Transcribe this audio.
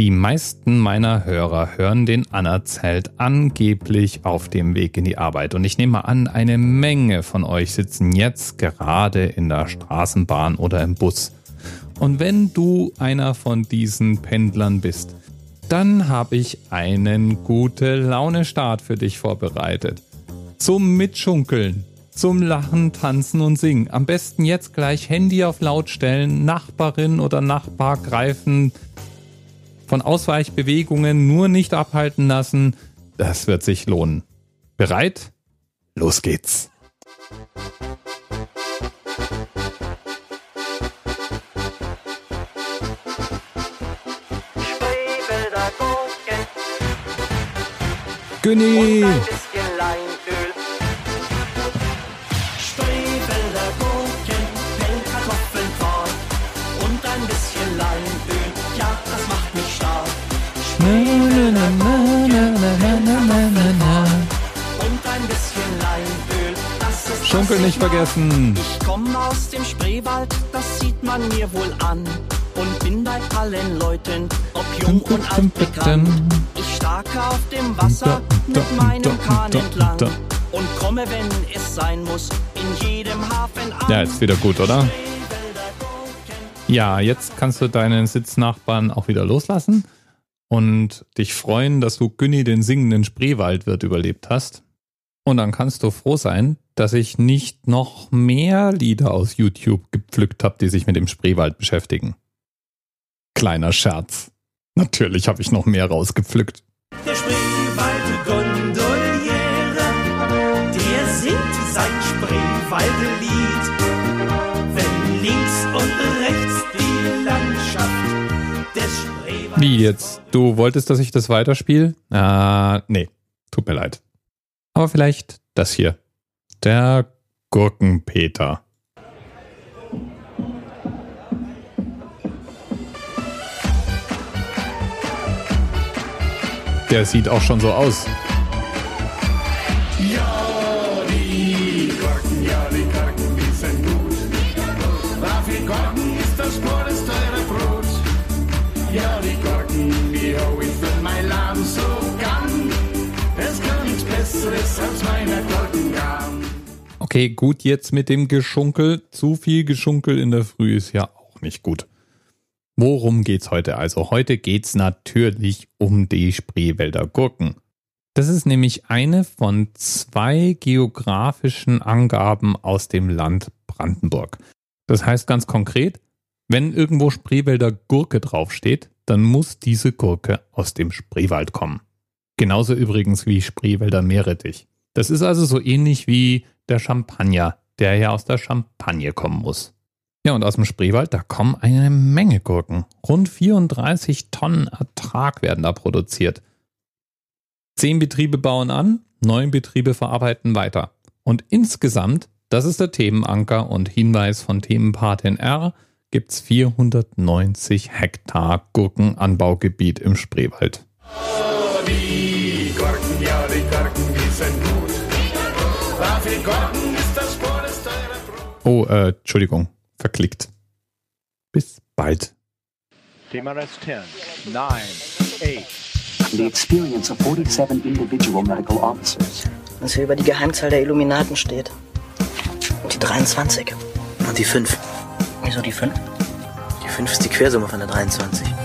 Die meisten meiner Hörer hören den Anerzählt angeblich auf dem Weg in die Arbeit. Und ich nehme an, eine Menge von euch sitzen jetzt gerade in der Straßenbahn oder im Bus. Und wenn du einer von diesen Pendlern bist, dann habe ich einen gute Laune Start für dich vorbereitet. Zum Mitschunkeln, zum Lachen, Tanzen und Singen. Am besten jetzt gleich Handy auf laut stellen, Nachbarin oder Nachbar greifen, von Ausweichbewegungen nur nicht abhalten lassen. Das wird sich lohnen. Bereit? Los geht's. Günni! Schunkel nicht vergessen. Ich komme aus dem Spreewald, das sieht man mir wohl an. Und bin bei allen Leuten, ob jung und alt bekannt. Ich starke auf dem Wasser mit meinem Kahn entlang. Und komme, wenn es sein muss, in jedem Hafen an. Ja, ist wieder gut, oder? Ja, jetzt kannst du deinen Sitznachbarn auch wieder loslassen und dich freuen, dass du Günni den singenden Spreewaldwirt überlebt hast. Und dann kannst du froh sein, dass ich nicht noch mehr Lieder aus YouTube gepflückt habe, die sich mit dem Spreewald beschäftigen. Kleiner Scherz. Natürlich habe ich noch mehr rausgepflückt. Der Spreewald Wie jetzt? Du wolltest, dass ich das weiterspiele? Ah, nee. Tut mir leid. Aber vielleicht das hier. Der Gurkenpeter. Der sieht auch schon so aus. Besseres als meine Gurkengarn. Okay, gut jetzt mit dem Geschunkel. Zu viel Geschunkel in der Früh ist ja auch nicht gut. Worum geht's heute also? Heute geht's natürlich um die Spreewälder Gurken. Das ist nämlich eine von zwei geografischen Angaben aus dem Land Brandenburg. Das heißt ganz konkret, wenn irgendwo Spreewälder Gurke draufsteht, dann muss diese Gurke aus dem Spreewald kommen. Genauso übrigens wie Spreewälder Meerrettich. Das ist also so ähnlich wie der Champagner, der ja aus der Champagne kommen muss. Ja, und aus dem Spreewald, da kommen eine Menge Gurken. Rund 34 Tonnen Ertrag werden da produziert. Zehn Betriebe bauen an, neun Betriebe verarbeiten weiter. Und insgesamt, das ist der Themenanker und Hinweis von Themenpatin R, gibt's 490 Hektar Gurkenanbaugebiet im Spreewald. Oh, die Gurken, ja, die Gurken, die sind gut. Raffi Gurken ist das teure Brot. Oh, äh, Entschuldigung, verklickt. Bis bald. TMRS 10, 9, 8, the experience of 47 individual medical officers. Was hier über die Geheimzahl der Illuminaten steht. Und die 23. Und die 5. Wieso die 5? Die 5 ist die Quersumme von der 23.